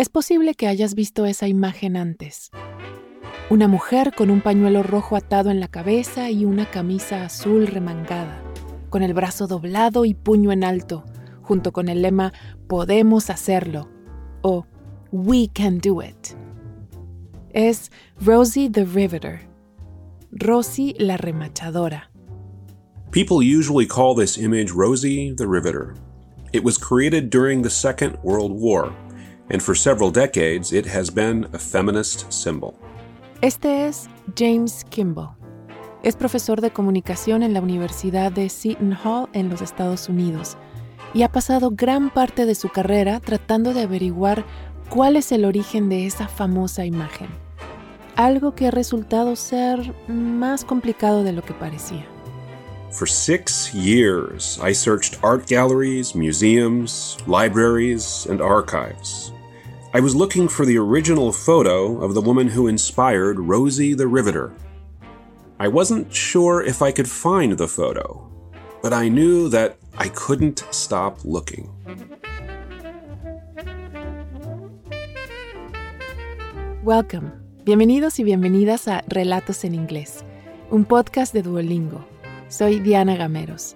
Es posible que hayas visto esa imagen antes. Una mujer con un pañuelo rojo atado en la cabeza y una camisa azul remangada, con el brazo doblado y puño en alto, junto con el lema Podemos hacerlo o We can do it. Es Rosie the Riveter, Rosie la remachadora. People usually call this image Rosie the Riveter. It was created during the Second World War and for several decades it has been a feminist symbol. Este es James Kimble. Es profesor de comunicación en la Universidad de Seton Hall en los Estados Unidos y ha pasado gran parte de su carrera tratando de averiguar cuál es el origen de esa famosa imagen. Algo que ha resultado ser más complicado de lo que parecía. For six years, I searched art galleries, museums, libraries, and archives. I was looking for the original photo of the woman who inspired Rosie the Riveter. I wasn't sure if I could find the photo, but I knew that I couldn't stop looking. Welcome. Bienvenidos y bienvenidas a Relatos en Inglés, un podcast de Duolingo. Soy Diana Gameros.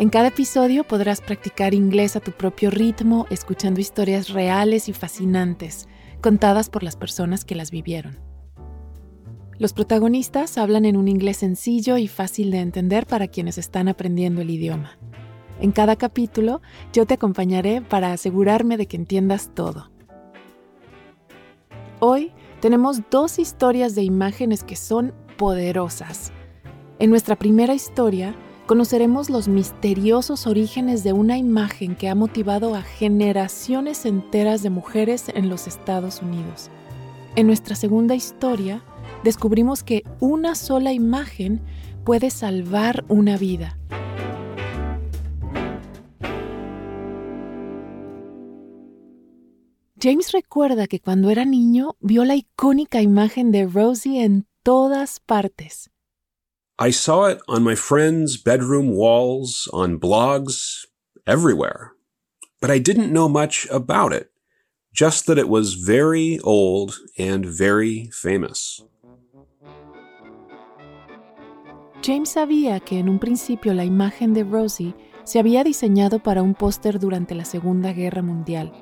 En cada episodio podrás practicar inglés a tu propio ritmo, escuchando historias reales y fascinantes, contadas por las personas que las vivieron. Los protagonistas hablan en un inglés sencillo y fácil de entender para quienes están aprendiendo el idioma. En cada capítulo yo te acompañaré para asegurarme de que entiendas todo. Hoy tenemos dos historias de imágenes que son poderosas. En nuestra primera historia, conoceremos los misteriosos orígenes de una imagen que ha motivado a generaciones enteras de mujeres en los Estados Unidos. En nuestra segunda historia, descubrimos que una sola imagen puede salvar una vida. James recuerda que cuando era niño vio la icónica imagen de Rosie en todas partes. I saw it on my friends' bedroom walls, on blogs, everywhere. But I didn't know much about it, just that it was very old and very famous. James sabía que en un principio la imagen de Rosie se había diseñado para un póster durante la Segunda Guerra Mundial.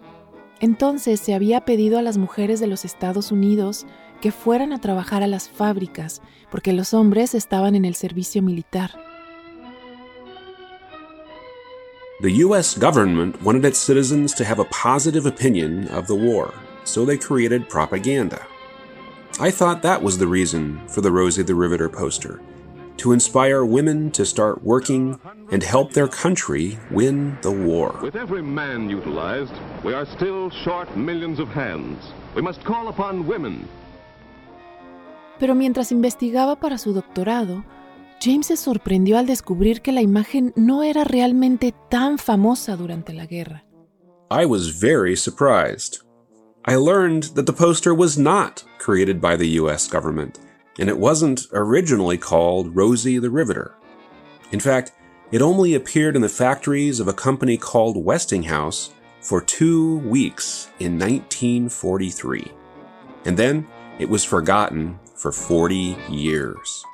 Entonces se había pedido a las mujeres de los Estados Unidos que fueran a trabajar a las fábricas, porque los hombres estaban en el servicio militar. The US government wanted its citizens to have a positive opinion of the war, so they created propaganda. I thought that was the reason for the Rosie the Riveter poster to inspire women to start working and help their country win the war. With every man utilized, we are still short millions of hands. We must call upon women Pero mientras investigaba para su doctorado, James se sorprendió al descubrir que la imagen no era realmente tan famosa durante la guerra. I was very surprised. I learned that the poster was not created by the US government, and it wasn't originally called Rosie the Riveter. In fact, it only appeared in the factories of a company called Westinghouse for two weeks in 1943. And then it was forgotten for 40 years.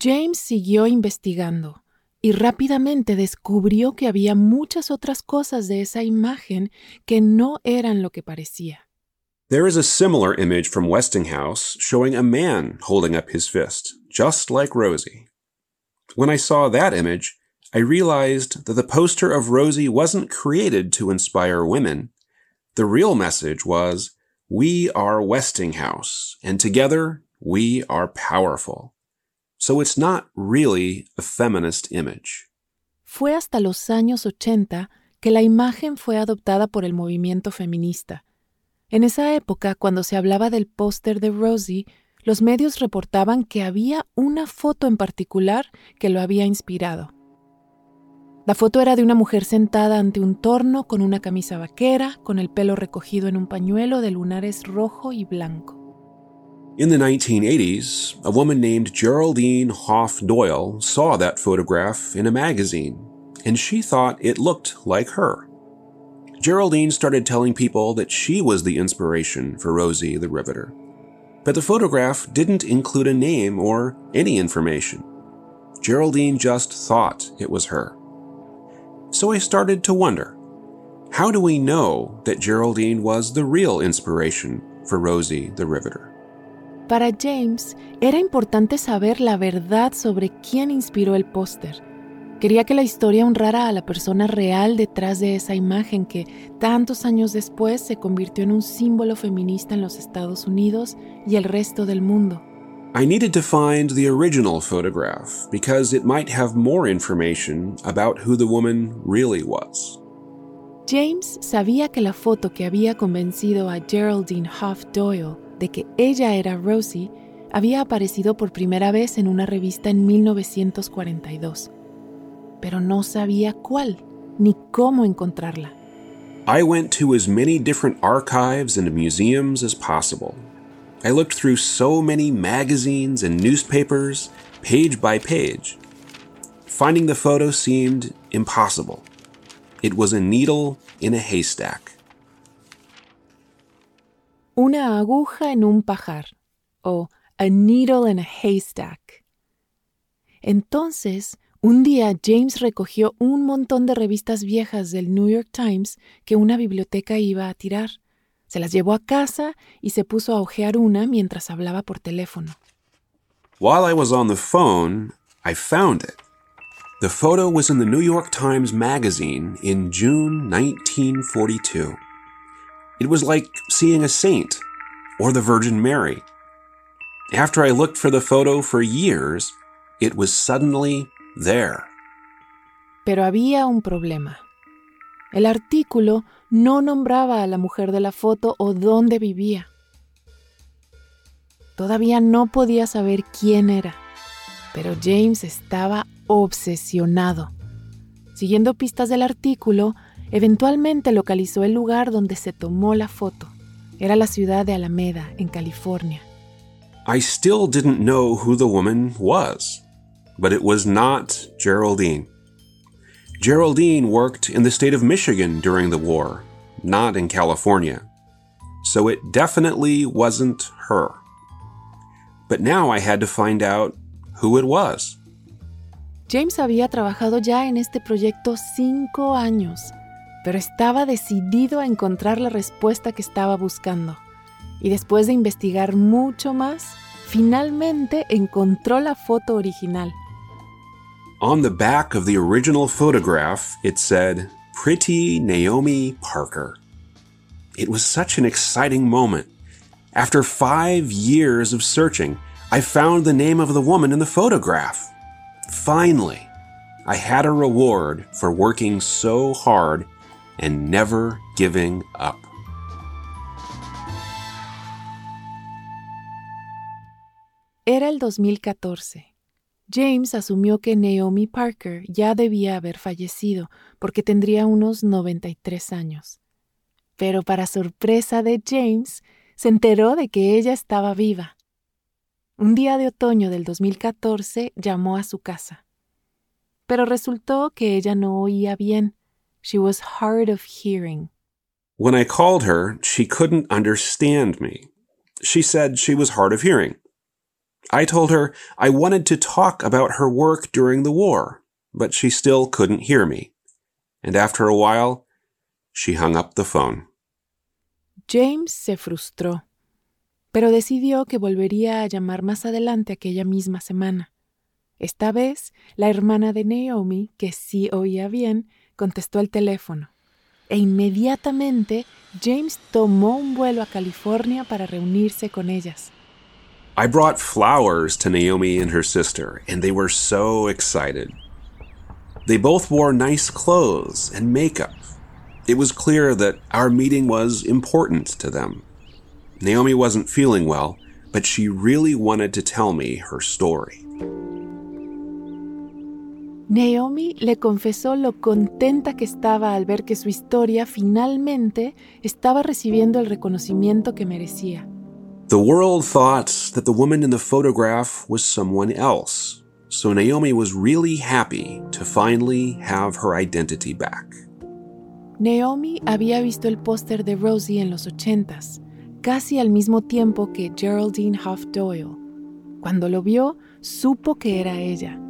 James siguió investigando y rápidamente descubrió que había muchas otras cosas de esa imagen que no eran lo que parecía. There is a similar image from Westinghouse showing a man holding up his fist, just like Rosie. When I saw that image, I realized that the poster of Rosie wasn't created to inspire women. The real message was We are Westinghouse, and together we are powerful. So it's not really a feminist image. Fue hasta los años 80 que la imagen fue adoptada por el movimiento feminista. En esa época, cuando se hablaba del póster de Rosie, los medios reportaban que había una foto en particular que lo había inspirado. La foto era de una mujer sentada ante un torno con una camisa vaquera, con el pelo recogido en un pañuelo de lunares rojo y blanco. In the 1980s, a woman named Geraldine Hoff Doyle saw that photograph in a magazine, and she thought it looked like her. Geraldine started telling people that she was the inspiration for Rosie the Riveter. But the photograph didn't include a name or any information. Geraldine just thought it was her. So I started to wonder how do we know that Geraldine was the real inspiration for Rosie the Riveter? Para James, era importante saber la verdad sobre quién inspiró el póster. Quería que la historia honrara a la persona real detrás de esa imagen que tantos años después se convirtió en un símbolo feminista en los Estados Unidos y el resto del mundo. I needed to find the original photograph because it might have more information about who the woman really was. James sabía que la foto que había convencido a Geraldine Hoff Doyle de que ella era Rosie había aparecido por primera vez en una revista en 1942, pero no sabía cuál ni cómo encontrarla. I went to as many different archives and museums as possible I looked through so many magazines and newspapers, page by page. Finding the photo seemed impossible. It was a needle in a haystack. Una aguja en un pajar, o a needle in a haystack. Entonces, un día James recogió un montón de revistas viejas del New York Times que una biblioteca iba a tirar. Se las llevó a casa y se puso a hojear una mientras hablaba por teléfono. While I was on the phone, I found it. The photo was in the New York Times Magazine in June 1942. It was like seeing a saint or the Virgin Mary. After I looked for the photo for years, it was suddenly there. Pero había un problema. El artículo no nombraba a la mujer de la foto o dónde vivía. Todavía no podía saber quién era, pero James estaba obsesionado. Siguiendo pistas del artículo, eventualmente localizó el lugar donde se tomó la foto. Era la ciudad de Alameda, en California. I still didn't know who the woman was, but it was not Geraldine. Geraldine worked in the state of Michigan during the war, not in California. So it definitely wasn't her. But now I had to find out who it was. James había trabajado ya en este proyecto cinco años, pero estaba decidido a encontrar la respuesta que estaba buscando. Y después de investigar mucho más, finalmente encontró la foto original. On the back of the original photograph, it said, Pretty Naomi Parker. It was such an exciting moment. After five years of searching, I found the name of the woman in the photograph. Finally, I had a reward for working so hard and never giving up. Era el 2014. James asumió que Naomi Parker ya debía haber fallecido porque tendría unos 93 años. Pero para sorpresa de James, se enteró de que ella estaba viva. Un día de otoño del 2014 llamó a su casa. Pero resultó que ella no oía bien. She was hard of hearing. When I called her, she couldn't understand me. She said she was hard of hearing. I told her I wanted to talk about her work during the war, but she still couldn't hear me. And after a while, she hung up the phone. James se frustró, pero decidió que volvería a llamar más adelante aquella misma semana. Esta vez, la hermana de Naomi, que sí oía bien, contestó el teléfono. E inmediatamente James tomó un vuelo a California para reunirse con ellas. I brought flowers to Naomi and her sister, and they were so excited. They both wore nice clothes and makeup. It was clear that our meeting was important to them. Naomi wasn't feeling well, but she really wanted to tell me her story. Naomi le confesó lo contenta que estaba al ver que su historia finalmente estaba recibiendo el reconocimiento que merecía. The world thought that the woman in the photograph was someone else, so Naomi was really happy to finally have her identity back. Naomi había visto el póster de Rosie en los ochentas, casi al mismo tiempo que Geraldine Hoff Doyle. Cuando lo vio, supo que era ella.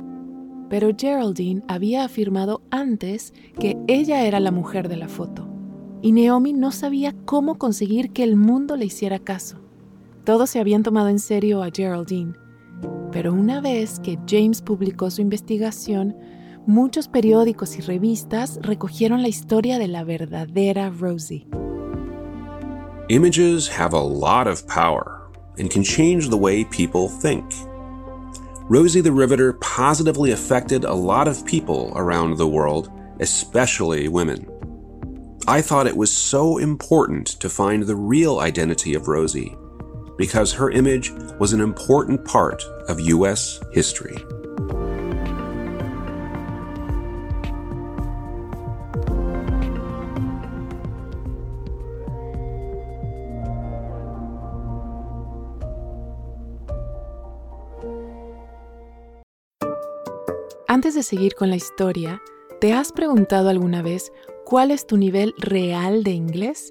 Pero Geraldine había afirmado antes que ella era la mujer de la foto, y Naomi no sabía cómo conseguir que el mundo le hiciera caso. Todos se habían tomado en serio a Geraldine, pero una vez que James publicó su investigación, muchos periódicos y revistas recogieron la historia de la verdadera Rosie. Images have a lot of power and can change the way people think. Rosie the Riveter positively affected a lot of people around the world, especially women. I thought it was so important to find the real identity of Rosie because her image was an important part of U.S. history. Antes de seguir con la historia, ¿te has preguntado alguna vez cuál es tu nivel real de inglés?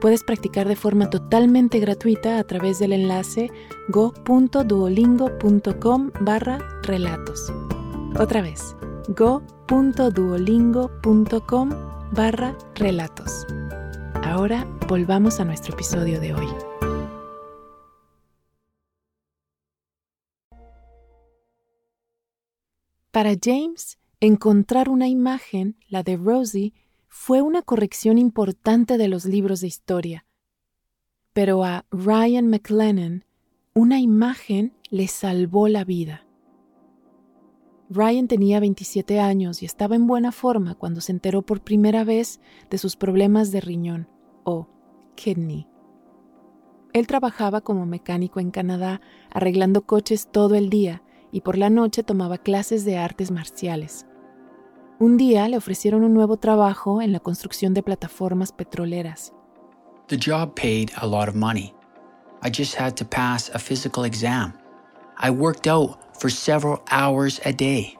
puedes practicar de forma totalmente gratuita a través del enlace go.duolingo.com barra relatos. Otra vez, go.duolingo.com barra relatos. Ahora volvamos a nuestro episodio de hoy. Para James, encontrar una imagen, la de Rosie, fue una corrección importante de los libros de historia. Pero a Ryan McLennan, una imagen le salvó la vida. Ryan tenía 27 años y estaba en buena forma cuando se enteró por primera vez de sus problemas de riñón o kidney. Él trabajaba como mecánico en Canadá arreglando coches todo el día y por la noche tomaba clases de artes marciales. Un día le ofrecieron un nuevo trabajo en la construcción de plataformas petroleras. The job paid a lot of money. I just had to pass a physical exam. I worked out for several hours a day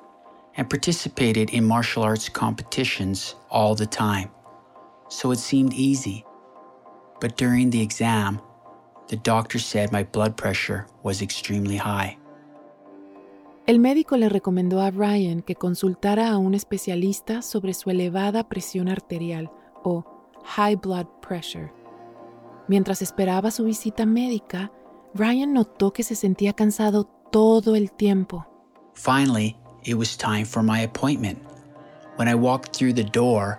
and participated in martial arts competitions all the time. So it seemed easy. But during the exam, the doctor said my blood pressure was extremely high. El médico le recomendó a Ryan que consultara a un especialista sobre su elevada presión arterial o high blood pressure. Mientras esperaba su visita médica, Ryan notó que se sentía cansado todo el tiempo. Finally, it was time for my appointment. When I walked through the door,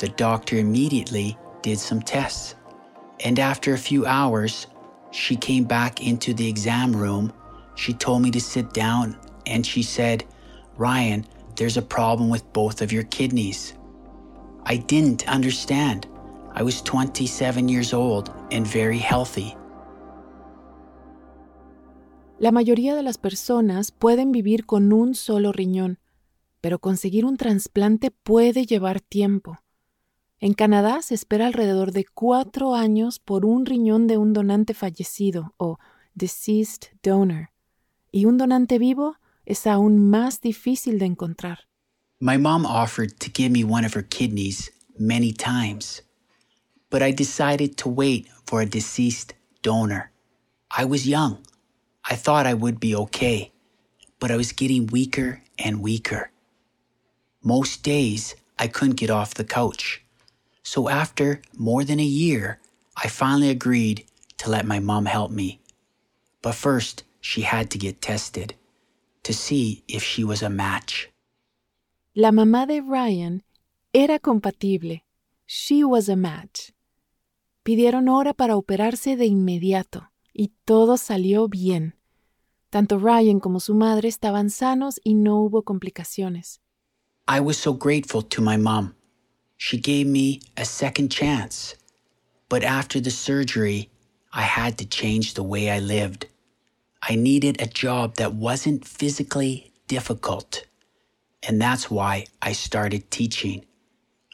the doctor immediately did some tests. And after a few hours, she came back into the exam room. She told me to sit down and she said, Ryan, there's a problem with both of your kidneys. I didn't understand. I was 27 years old and very healthy. La mayoría de las personas pueden vivir con un solo riñón, pero conseguir un trasplante puede llevar tiempo. En Canadá se espera alrededor de cuatro años por un riñón de un donante fallecido o deceased donor, y un donante vivo es aún más difícil de encontrar. My mom offered to give me one of her kidneys many times, but I decided to wait for a deceased donor. I was young. I thought I would be okay, but I was getting weaker and weaker. Most days, I couldn't get off the couch. So after more than a year, I finally agreed to let my mom help me. But first, she had to get tested to see if she was a match. La mamá de Ryan era compatible. She was a match. Pidieron hora para operarse de inmediato y todo salió bien. Tanto Ryan como su madre estaban sanos y no hubo complicaciones. I was so grateful to my mom. She gave me a second chance. But after the surgery, I had to change the way I lived. I needed a job that wasn't physically difficult. And that's why I started teaching.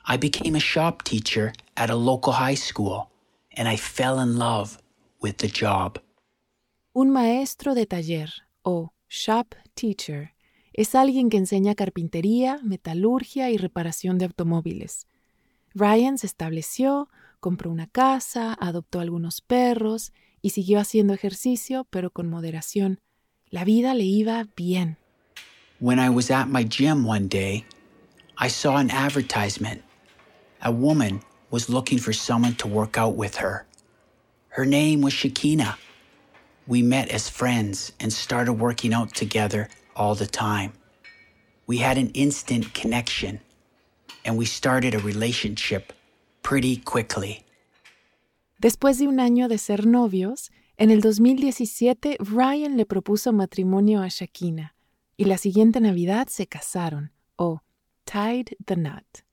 I became a shop teacher at a local high school, and I fell in love with the job. Un maestro de taller o shop teacher es alguien que enseña carpintería, metalurgia y reparación de automóviles. Ryan se estableció, compró una casa, adoptó algunos perros y siguió haciendo ejercicio, pero con moderación. La vida le iba bien. When I was at my gym one day, I saw an advertisement. A woman was looking for someone to work out with her. Her name was Shakina. We met as friends and started working out together all the time. We had an instant connection, and we started a relationship pretty quickly. Después de un año de ser novios, en el 2017 Ryan le propuso matrimonio a Shakina y la siguiente Navidad se casaron o tied the knot.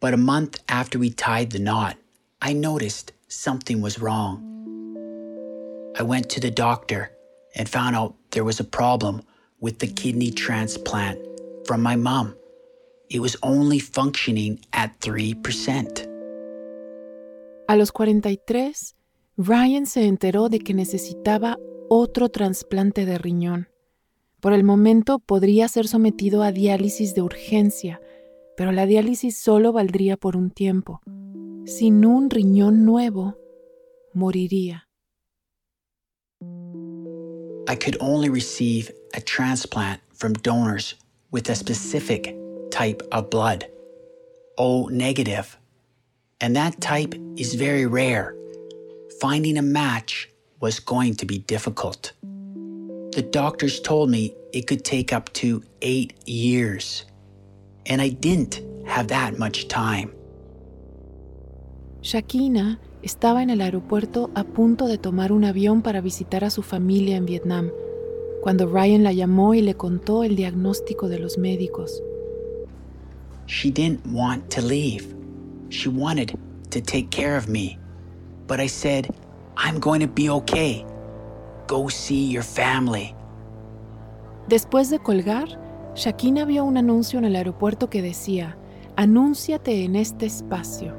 But a month after we tied the knot, I noticed something was wrong. I went to the doctor and found out there was a problem with the kidney transplant from my mom. It was only functioning at 3%. A los 43, Ryan se enteró de que necesitaba otro trasplante de riñón. Por el momento podría ser sometido a diálisis de urgencia, pero la diálisis solo valdría por un tiempo. Sin un riñón nuevo, moriría. I could only receive a transplant from donors with a specific type of blood, O negative. And that type is very rare. Finding a match was going to be difficult. The doctors told me it could take up to eight years. And I didn't have that much time. Shakina estaba en el aeropuerto a punto de tomar un avión para visitar a su familia en Vietnam, cuando Ryan la llamó y le contó el diagnóstico de los médicos. She didn't want to leave. She wanted to take care of me. But I said, I'm going to be okay. Go see your family. Después de colgar, Shakina vio un anuncio en el aeropuerto que decía, Anúnciate en este espacio.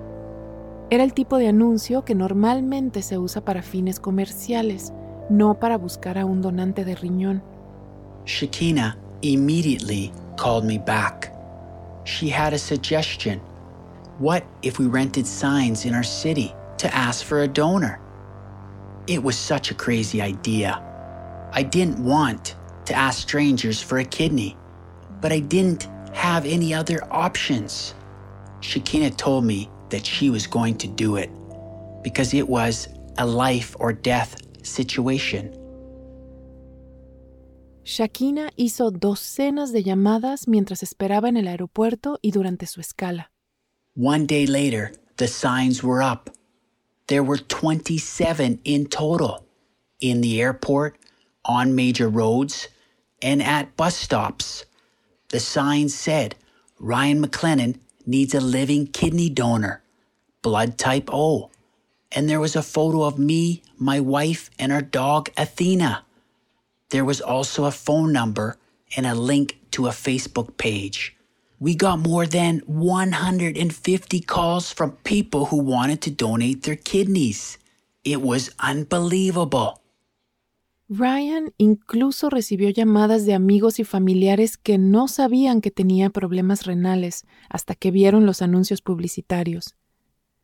Era el tipo de anuncio que normalmente se usa para fines comerciales, no para buscar a un donante de riñón. Shakina immediately called me back. She had a suggestion. What if we rented signs in our city to ask for a donor? It was such a crazy idea. I didn't want to ask strangers for a kidney, but I didn't have any other options. Shakina told me that she was going to do it because it was a life or death situation. Shakina hizo docenas de llamadas mientras esperaba en el aeropuerto y durante su escala. One day later, the signs were up. There were 27 in total in the airport, on major roads, and at bus stops. The signs said Ryan McLennan needs a living kidney donor, blood type O. And there was a photo of me, my wife, and our dog Athena. There was also a phone number and a link to a Facebook page. We got more than 150 calls from people who wanted to donate their kidneys. It was unbelievable. Ryan incluso recibió llamadas de amigos y familiares que no sabían que tenía problemas renales hasta que vieron los anuncios publicitarios.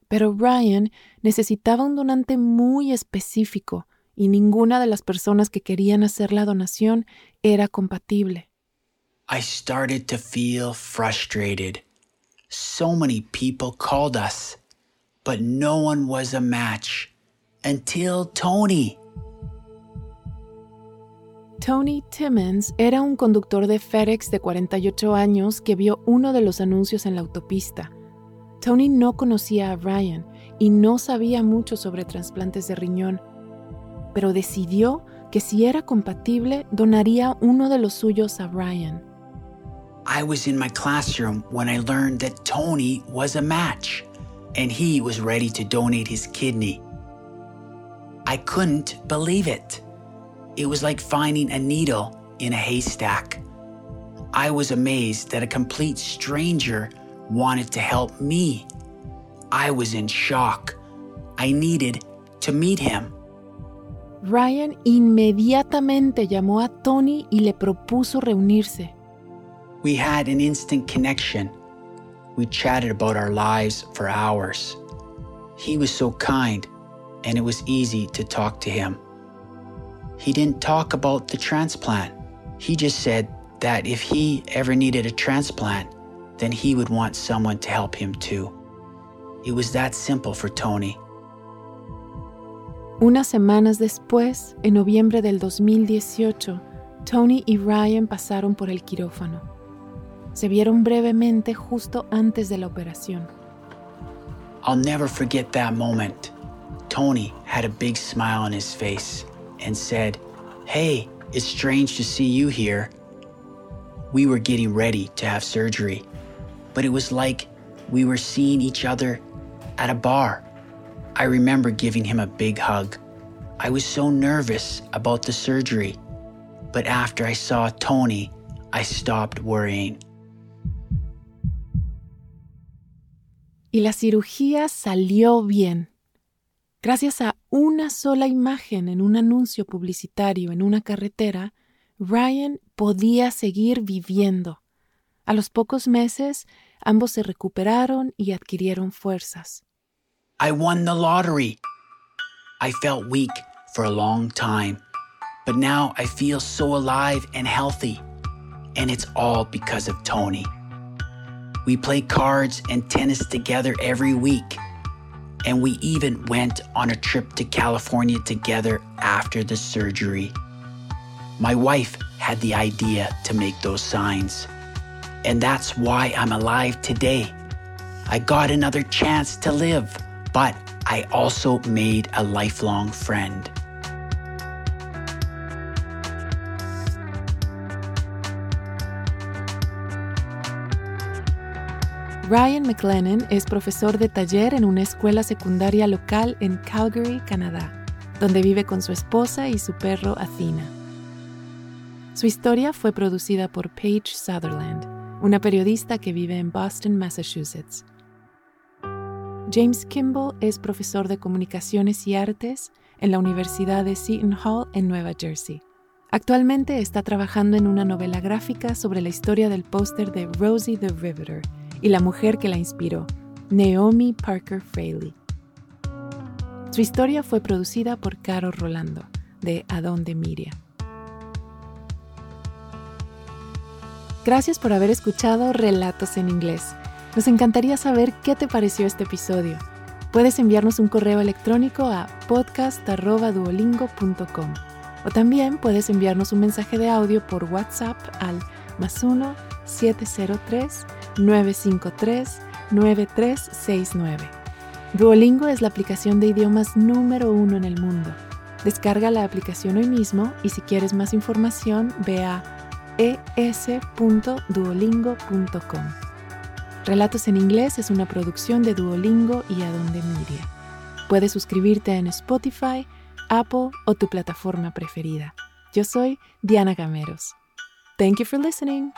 Pero Ryan necesitaba un donante muy específico y ninguna de las personas que querían hacer la donación era compatible. I started to feel frustrated. So many people called us, but no one was a match until Tony. Tony Timmons era un conductor de FedEx de 48 años que vio uno de los anuncios en la autopista. Tony no conocía a Ryan y no sabía mucho sobre trasplantes de riñón, pero decidió que si era compatible donaría uno de los suyos a Ryan. I was in my classroom when I learned that Tony was a match and he was ready to donate his kidney. I couldn't believe it. It was like finding a needle in a haystack. I was amazed that a complete stranger wanted to help me. I was in shock. I needed to meet him. Ryan inmediatamente llamó a Tony y le propuso reunirse. We had an instant connection. We chatted about our lives for hours. He was so kind, and it was easy to talk to him. He didn't talk about the transplant. He just said that if he ever needed a transplant, then he would want someone to help him too. It was that simple for Tony. Unas semanas después, en noviembre del 2018, Tony y Ryan pasaron por el quirófano. Se vieron brevemente justo antes de la operación. I'll never forget that moment. Tony had a big smile on his face and said, Hey, it's strange to see you here. We were getting ready to have surgery, but it was like we were seeing each other at a bar. I remember giving him a big hug. I was so nervous about the surgery, but after I saw Tony, I stopped worrying. Y la cirugía salió bien. Gracias a una sola imagen en un anuncio publicitario en una carretera, Ryan podía seguir viviendo. A los pocos meses, ambos se recuperaron y adquirieron fuerzas. I won the lottery. I felt weak for a long time, but now I feel so alive and healthy. And it's all because of Tony. We play cards and tennis together every week. And we even went on a trip to California together after the surgery. My wife had the idea to make those signs. And that's why I'm alive today. I got another chance to live, but I also made a lifelong friend. Ryan McLennan es profesor de taller en una escuela secundaria local en Calgary, Canadá, donde vive con su esposa y su perro Athena. Su historia fue producida por Paige Sutherland, una periodista que vive en Boston, Massachusetts. James Kimball es profesor de comunicaciones y artes en la Universidad de Seton Hall en Nueva Jersey. Actualmente está trabajando en una novela gráfica sobre la historia del póster de Rosie the Riveter y la mujer que la inspiró, Naomi Parker Fraley. Su historia fue producida por Caro Rolando, de Adonde Miria. Gracias por haber escuchado Relatos en Inglés. Nos encantaría saber qué te pareció este episodio. Puedes enviarnos un correo electrónico a podcast.duolingo.com o también puedes enviarnos un mensaje de audio por WhatsApp al más 1 703 953 9369. Duolingo es la aplicación de idiomas número uno en el mundo. Descarga la aplicación hoy mismo y si quieres más información ve a es.duolingo.com. Relatos en inglés es una producción de Duolingo y Adonde Media. Puedes suscribirte en Spotify, Apple o tu plataforma preferida. Yo soy Diana Gameros. Thank you for listening.